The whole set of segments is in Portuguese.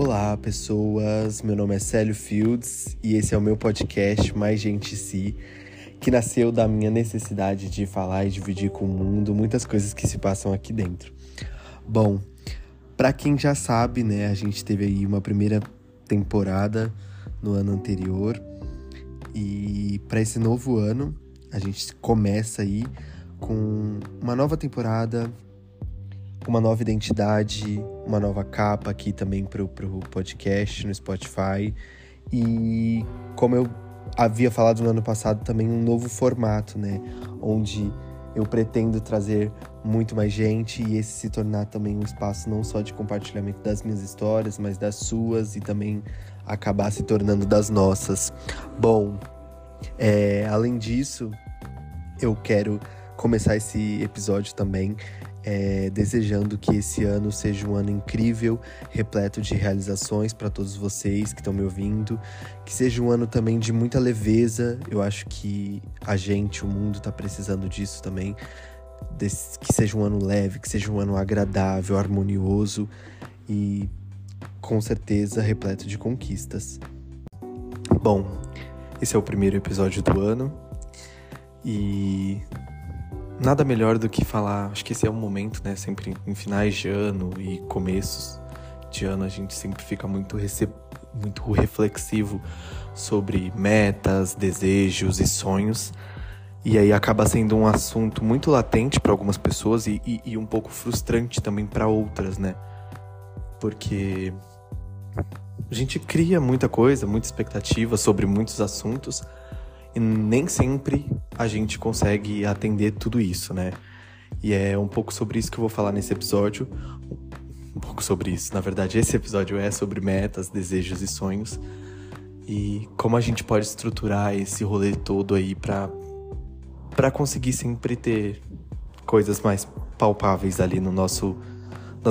Olá, pessoas. Meu nome é Célio Fields e esse é o meu podcast Mais Gente Si, que nasceu da minha necessidade de falar e dividir com o mundo muitas coisas que se passam aqui dentro. Bom, para quem já sabe, né, a gente teve aí uma primeira temporada no ano anterior e para esse novo ano a gente começa aí com uma nova temporada uma nova identidade, uma nova capa aqui também pro, pro podcast no Spotify. E como eu havia falado no ano passado, também um novo formato, né? Onde eu pretendo trazer muito mais gente e esse se tornar também um espaço não só de compartilhamento das minhas histórias, mas das suas e também acabar se tornando das nossas. Bom, é, além disso, eu quero começar esse episódio também é, desejando que esse ano seja um ano incrível, repleto de realizações para todos vocês que estão me ouvindo, que seja um ano também de muita leveza. Eu acho que a gente, o mundo, está precisando disso também. Que seja um ano leve, que seja um ano agradável, harmonioso e com certeza repleto de conquistas. Bom, esse é o primeiro episódio do ano e nada melhor do que falar. Acho que esse é um momento, né? Sempre em finais de ano e começos de ano a gente sempre fica muito, rece... muito reflexivo sobre metas, desejos e sonhos. E aí acaba sendo um assunto muito latente para algumas pessoas e, e, e, um pouco frustrante também para outras, né? Porque a gente cria muita coisa, muita expectativa sobre muitos assuntos, nem sempre a gente consegue atender tudo isso, né? E é um pouco sobre isso que eu vou falar nesse episódio. Um pouco sobre isso. Na verdade, esse episódio é sobre metas, desejos e sonhos. E como a gente pode estruturar esse rolê todo aí para para conseguir sempre ter coisas mais palpáveis ali no nosso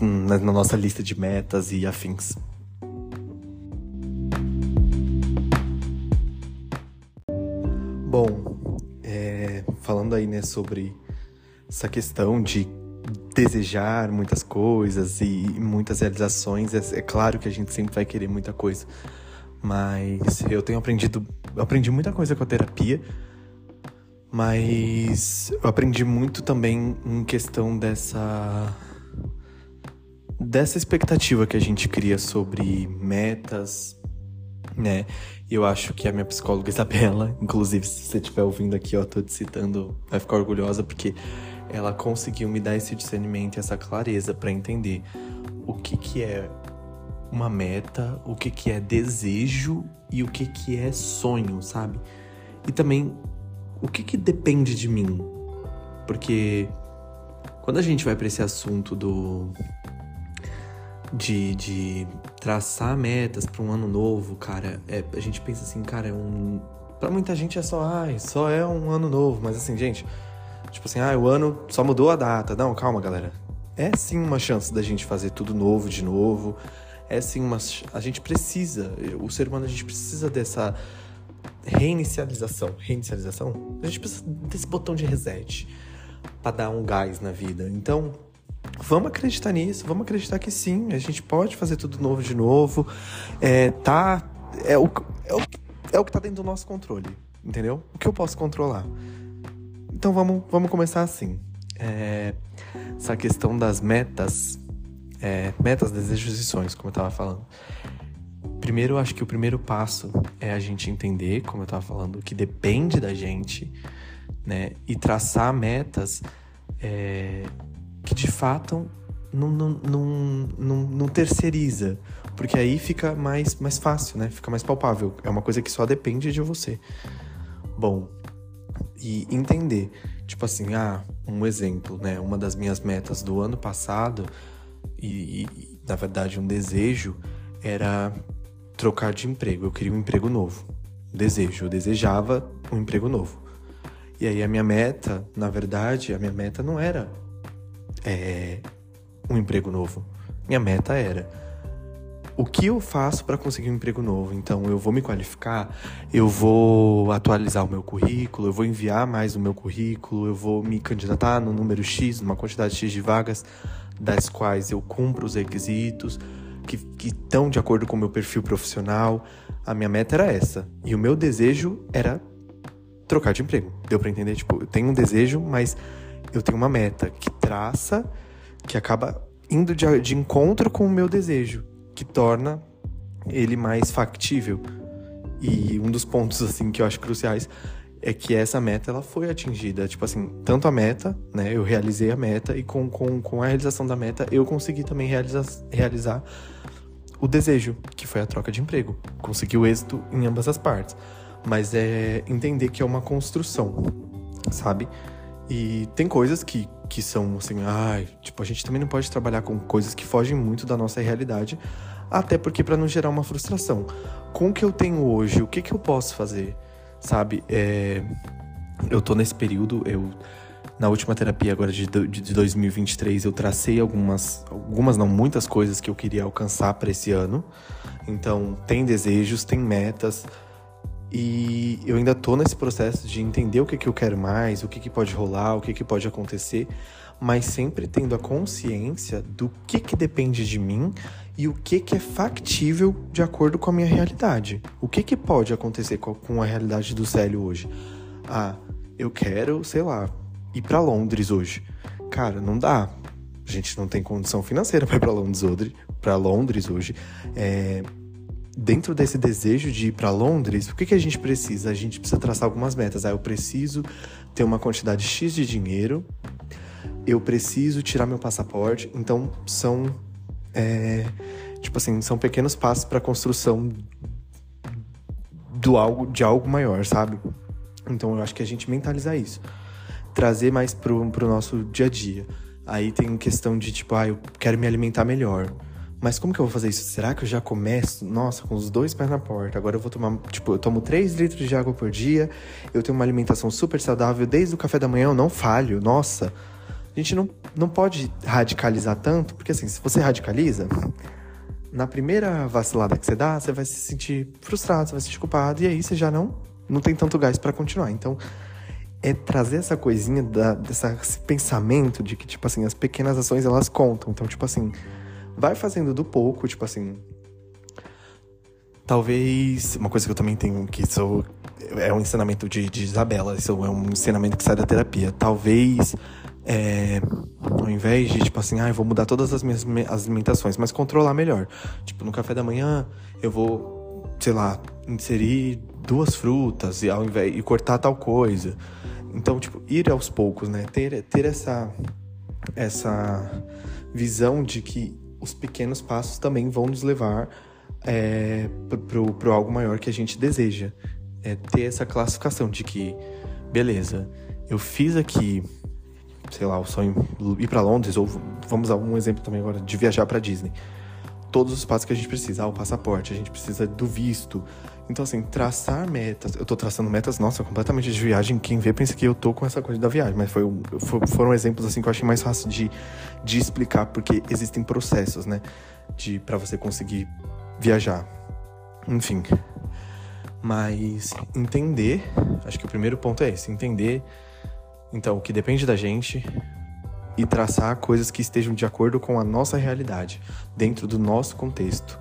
na nossa lista de metas e afins. Bom, é, falando aí, né, sobre essa questão de desejar muitas coisas e muitas realizações, é, é, claro que a gente sempre vai querer muita coisa. Mas eu tenho aprendido, eu aprendi muita coisa com a terapia, mas eu aprendi muito também em questão dessa dessa expectativa que a gente cria sobre metas, né? Eu acho que a minha psicóloga Isabela, inclusive, se você estiver ouvindo aqui, ó, tô te citando, vai ficar orgulhosa porque ela conseguiu me dar esse discernimento e essa clareza para entender o que que é uma meta, o que que é desejo e o que que é sonho, sabe? E também o que que depende de mim. Porque quando a gente vai para esse assunto do de, de traçar metas para um ano novo, cara, é, a gente pensa assim, cara, é um. Pra muita gente é só, ai, só é um ano novo, mas assim, gente, tipo assim, ah, o ano só mudou a data. Não, calma, galera. É sim uma chance da gente fazer tudo novo de novo. É sim uma. A gente precisa, o ser humano, a gente precisa dessa reinicialização. Reinicialização? A gente precisa desse botão de reset para dar um gás na vida. Então, Vamos acreditar nisso, vamos acreditar que sim, a gente pode fazer tudo novo de novo. É, tá. É o, é o, é o que tá dentro do nosso controle, entendeu? O que eu posso controlar. Então vamos, vamos começar assim. É, essa questão das metas, é, metas, desejos e sonhos, como eu tava falando. Primeiro, eu acho que o primeiro passo é a gente entender, como eu tava falando, que depende da gente, né? E traçar metas é, de fato não, não, não, não, não terceiriza. Porque aí fica mais, mais fácil, né? Fica mais palpável. É uma coisa que só depende de você. Bom, e entender, tipo assim, ah, um exemplo, né? Uma das minhas metas do ano passado, e, e na verdade um desejo, era trocar de emprego. Eu queria um emprego novo. Desejo, eu desejava um emprego novo. E aí a minha meta, na verdade, a minha meta não era é, um emprego novo. Minha meta era o que eu faço para conseguir um emprego novo? Então, eu vou me qualificar, eu vou atualizar o meu currículo, eu vou enviar mais o meu currículo, eu vou me candidatar no número X, numa quantidade X de vagas, das quais eu cumpro os requisitos. que estão de acordo com o meu perfil profissional. A minha meta era essa. E o meu desejo era trocar de emprego. Deu para entender? Tipo, eu tenho um desejo, mas eu tenho uma meta que traça, que acaba indo de, de encontro com o meu desejo, que torna ele mais factível. E um dos pontos assim que eu acho cruciais é que essa meta ela foi atingida. Tipo assim, tanto a meta, né? Eu realizei a meta e com, com, com a realização da meta eu consegui também realizar, realizar o desejo, que foi a troca de emprego. Consegui o êxito em ambas as partes. Mas é entender que é uma construção, sabe? E tem coisas que, que são assim, ai, tipo, a gente também não pode trabalhar com coisas que fogem muito da nossa realidade, até porque para não gerar uma frustração. Com o que eu tenho hoje, o que, que eu posso fazer? Sabe? É, eu tô nesse período, eu na última terapia agora de, de 2023 eu tracei algumas, algumas não muitas coisas que eu queria alcançar para esse ano. Então, tem desejos, tem metas, e eu ainda tô nesse processo de entender o que, que eu quero mais, o que, que pode rolar, o que, que pode acontecer, mas sempre tendo a consciência do que, que depende de mim e o que, que é factível de acordo com a minha realidade. O que, que pode acontecer com a realidade do Célio hoje? Ah, eu quero, sei lá, ir para Londres hoje. Cara, não dá. A gente não tem condição financeira para ir para Londres. Para Londres hoje. É, dentro desse desejo de ir para Londres, o que, que a gente precisa? A gente precisa traçar algumas metas. Ah, eu preciso ter uma quantidade X de dinheiro, eu preciso tirar meu passaporte. Então, são. É, tipo assim, são pequenos passos para a construção do algo, de algo maior, sabe? Então, eu acho que a gente mentalizar isso. Trazer mais pro, pro nosso dia a dia. Aí tem questão de tipo, ah, eu quero me alimentar melhor. Mas como que eu vou fazer isso? Será que eu já começo, nossa, com os dois pés na porta? Agora eu vou tomar, tipo, eu tomo 3 litros de água por dia, eu tenho uma alimentação super saudável, desde o café da manhã eu não falho, nossa. A gente não, não pode radicalizar tanto, porque assim, se você radicaliza, na primeira vacilada que você dá, você vai se sentir frustrado, você vai se sentir culpado, e aí você já não, não tem tanto gás para continuar. Então, é trazer essa coisinha da, dessa, esse pensamento de que, tipo assim, as pequenas ações elas contam. Então, tipo assim vai fazendo do pouco, tipo assim. Talvez. Uma coisa que eu também tenho, que sou. É um ensinamento de, de Isabela, isso é um ensinamento que sai da terapia. Talvez. É, ao invés de, tipo assim, ah, vou mudar todas as minhas as alimentações, mas controlar melhor. Tipo, no café da manhã, eu vou, sei lá, inserir duas frutas e, ao invés, e cortar tal coisa. Então, tipo, ir aos poucos, né? Ter, ter essa, essa visão de que os pequenos passos também vão nos levar é, pro algo maior que a gente deseja. É ter essa classificação de que, beleza, eu fiz aqui, sei lá, o sonho ir para Londres, ou vamos dar um exemplo também agora de viajar para Disney. Todos os passos que a gente precisa, ah, o passaporte, a gente precisa do visto. Então, assim, traçar metas. Eu tô traçando metas, nossa, completamente de viagem. Quem vê pensa que eu tô com essa coisa da viagem, mas foi, foram exemplos, assim, que eu achei mais fácil de, de explicar, porque existem processos, né? De para você conseguir viajar. Enfim. Mas entender, acho que o primeiro ponto é esse, entender então o que depende da gente e traçar coisas que estejam de acordo com a nossa realidade, dentro do nosso contexto.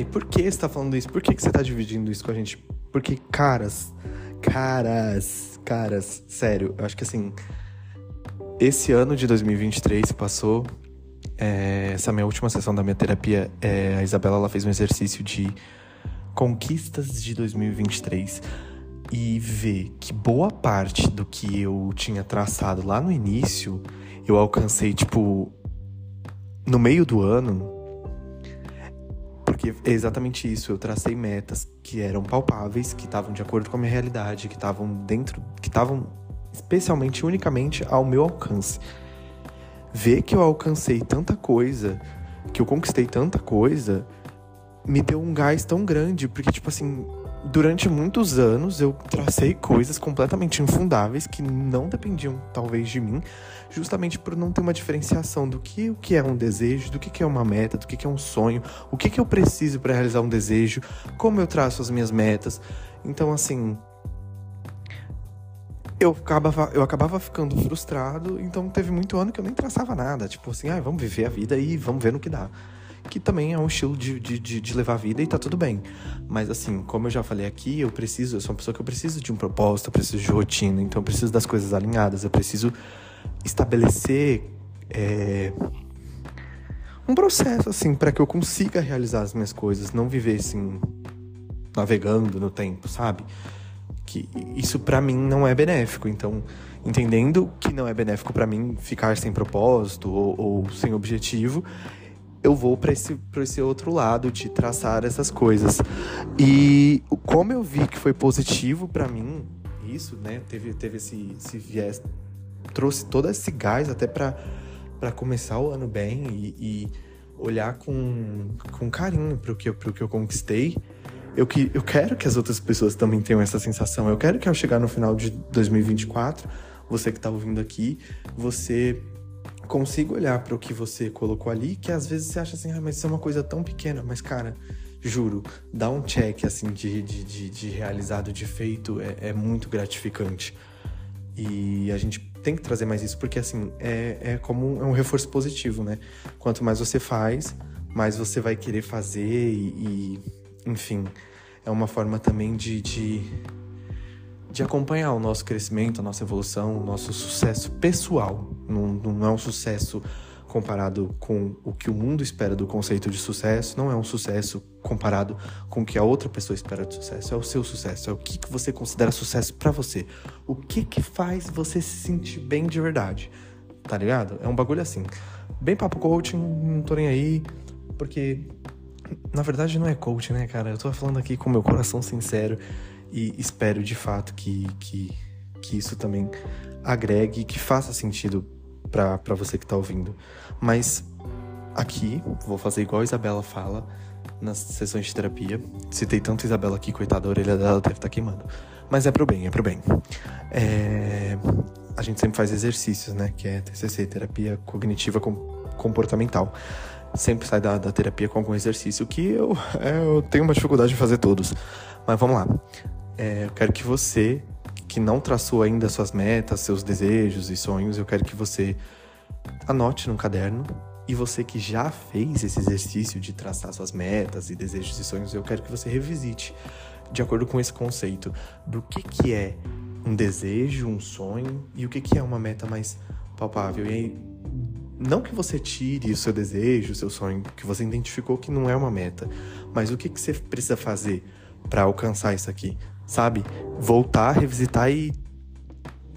E por que você tá falando isso? Por que, que você tá dividindo isso com a gente? Porque, caras, caras, caras, sério, eu acho que assim, esse ano de 2023 passou. É, essa minha última sessão da minha terapia, é, a Isabela ela fez um exercício de conquistas de 2023 e ver que boa parte do que eu tinha traçado lá no início eu alcancei, tipo, no meio do ano. Porque é exatamente isso, eu tracei metas que eram palpáveis, que estavam de acordo com a minha realidade, que estavam dentro, que estavam especialmente, unicamente ao meu alcance. Ver que eu alcancei tanta coisa, que eu conquistei tanta coisa, me deu um gás tão grande, porque, tipo assim, durante muitos anos eu tracei coisas completamente infundáveis que não dependiam, talvez, de mim, justamente por não ter uma diferenciação do que o que é um desejo, do que, que é uma meta, do que, que é um sonho, o que, que eu preciso para realizar um desejo, como eu traço as minhas metas. Então, assim, eu acabava, eu acabava ficando frustrado, então teve muito ano que eu nem traçava nada. Tipo assim, ah, vamos viver a vida e vamos ver no que dá. Que também é um estilo de, de, de, de, levar a vida e tá tudo bem. Mas assim, como eu já falei aqui, eu preciso, eu sou uma pessoa que eu preciso de um propósito, eu preciso de rotina, então eu preciso das coisas alinhadas, eu preciso estabelecer é, um processo, assim, para que eu consiga realizar as minhas coisas, não viver assim, navegando no tempo, sabe? que isso para mim não é benéfico. Então, entendendo que não é benéfico para mim ficar sem propósito ou, ou sem objetivo, eu vou para esse, esse outro lado de traçar essas coisas. E como eu vi que foi positivo para mim, isso, né? Teve, teve esse, esse viés, trouxe todo esse gás até para começar o ano bem e, e olhar com, com carinho para o que, que eu conquistei eu, que, eu quero que as outras pessoas também tenham essa sensação. Eu quero que ao chegar no final de 2024, você que está ouvindo aqui, você consiga olhar para o que você colocou ali, que às vezes você acha assim, ah, mas isso é uma coisa tão pequena, mas cara, juro, dá um check assim de, de, de, de realizado, de feito, é, é, muito gratificante. E a gente tem que trazer mais isso, porque assim, é, é como um, é um reforço positivo, né? Quanto mais você faz, mais você vai querer fazer e, e enfim, é uma forma também de, de, de acompanhar o nosso crescimento, a nossa evolução, o nosso sucesso pessoal. Não, não é um sucesso comparado com o que o mundo espera do conceito de sucesso, não é um sucesso comparado com o que a outra pessoa espera de sucesso, é o seu sucesso, é o que, você considera sucesso para você. O que que faz você se sentir bem de verdade, tá ligado? É um bagulho assim. Bem papo coaching, não tô nem aí, porque na verdade, não é coach, né, cara? Eu tô falando aqui com meu coração sincero e espero de fato que, que, que isso também agregue, que faça sentido para você que tá ouvindo. Mas aqui, vou fazer igual a Isabela fala nas sessões de terapia. Citei tanto a Isabela aqui, coitada, a orelha dela deve estar tá queimando. Mas é pro bem, é pro bem. É... A gente sempre faz exercícios, né? Que é TCC, Terapia Cognitiva Comportamental sempre sai da, da terapia com algum exercício que eu, é, eu tenho uma dificuldade de fazer todos. Mas vamos lá. É, eu quero que você, que não traçou ainda suas metas, seus desejos e sonhos, eu quero que você anote num caderno. E você que já fez esse exercício de traçar suas metas e desejos e sonhos, eu quero que você revisite de acordo com esse conceito do que, que é um desejo, um sonho e o que, que é uma meta mais palpável. E aí, não que você tire o seu desejo, o seu sonho, que você identificou que não é uma meta, mas o que, que você precisa fazer para alcançar isso aqui, sabe? Voltar, revisitar e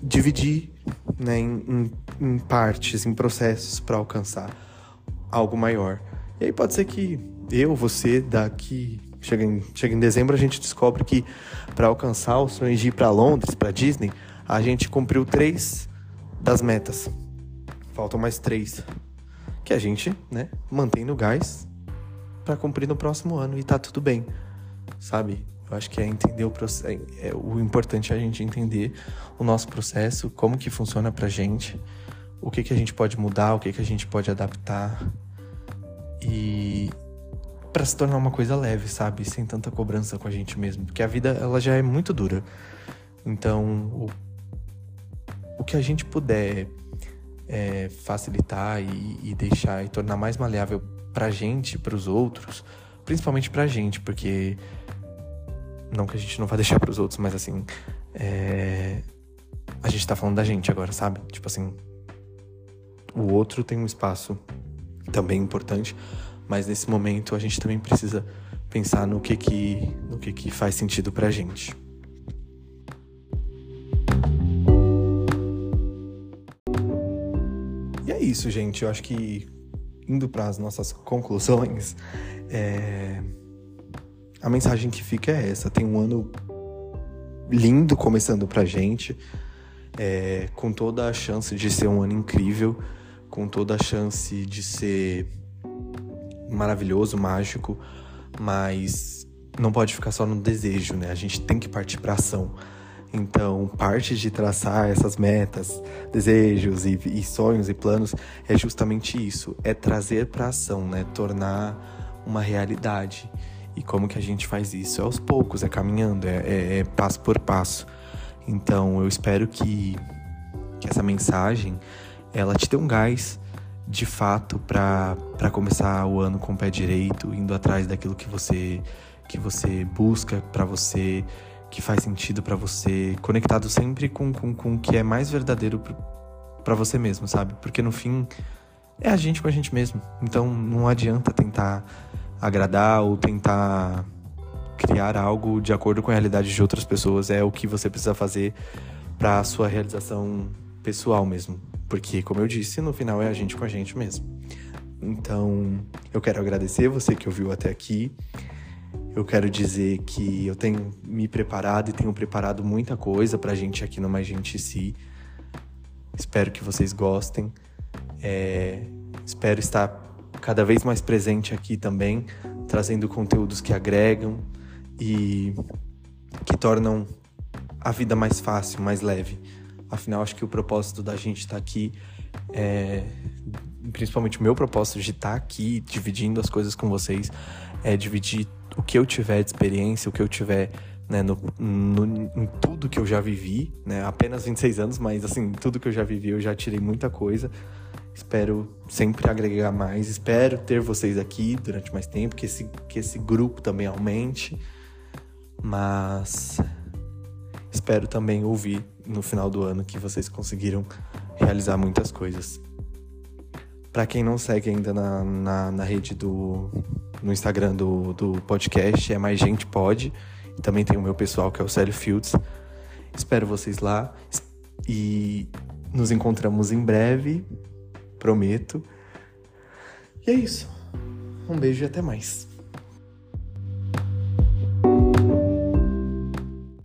dividir né, em, em, em partes, em processos para alcançar algo maior. E aí pode ser que eu, você, daqui chega em, chega em dezembro, a gente descobre que para alcançar o sonho de ir para Londres, para Disney, a gente cumpriu três das metas. Faltam mais três. Que a gente, né, mantém no gás para cumprir no próximo ano e tá tudo bem. Sabe? Eu acho que é entender o processo. É, é, o importante é a gente entender o nosso processo, como que funciona pra gente, o que que a gente pode mudar, o que que a gente pode adaptar. E para se tornar uma coisa leve, sabe? Sem tanta cobrança com a gente mesmo. Porque a vida, ela já é muito dura. Então, o, o que a gente puder é, facilitar e, e, deixar e tornar mais maleável pra gente, pros outros, principalmente pra gente, porque não que a gente não vá deixar pros outros, mas assim, é, a gente tá falando da gente agora, sabe? Tipo assim, o outro tem um espaço também importante, mas nesse momento a gente também precisa pensar no que que, no que, que faz sentido pra gente. isso, gente. Eu acho que indo para as nossas conclusões, é... a mensagem que fica é essa: tem um ano lindo começando pra gente, é... com toda a chance de ser um ano incrível, com toda a chance de ser maravilhoso, mágico, mas não pode ficar só no desejo, né? A gente tem que partir para ação. Então, parte de traçar essas metas, desejos e, e sonhos e planos é justamente isso, é trazer para ação, né? Tornar uma realidade. E como que a gente faz isso? É aos poucos, é caminhando, é, é, é passo por passo. Então eu espero que, que essa mensagem ela te dê um gás de fato para começar o ano com o pé direito, indo atrás daquilo que você que você busca para você, que faz sentido para você, conectado sempre com, com, com o que é mais verdadeiro para você mesmo, sabe? Porque no fim é a gente com a gente mesmo. Então não adianta tentar agradar ou tentar criar algo de acordo com a realidade de outras pessoas. É o que você precisa fazer para a sua realização pessoal mesmo. Porque, como eu disse, no final é a gente com a gente mesmo. Então, eu quero agradecer você que ouviu até aqui. Eu quero dizer que eu tenho me preparado e tenho preparado muita coisa pra gente aqui no Mais Gente Si. Espero que vocês gostem. É... Espero estar cada vez mais presente aqui também, trazendo conteúdos que agregam e que tornam a vida mais fácil, mais leve. Afinal, acho que o propósito da gente estar tá aqui é, principalmente o meu propósito de estar tá aqui dividindo as coisas com vocês, é dividir o que eu tiver de experiência, o que eu tiver né, no, no, em tudo que eu já vivi, né, apenas 26 anos, mas assim, tudo que eu já vivi eu já tirei muita coisa. Espero sempre agregar mais. Espero ter vocês aqui durante mais tempo, que esse, que esse grupo também aumente. Mas espero também ouvir no final do ano que vocês conseguiram realizar muitas coisas. Para quem não segue ainda na, na, na, rede do. no Instagram do, do podcast, é Mais Gente Pode. E também tem o meu pessoal que é o Célio Fields. Espero vocês lá. E nos encontramos em breve prometo. E é isso. Um beijo e até mais.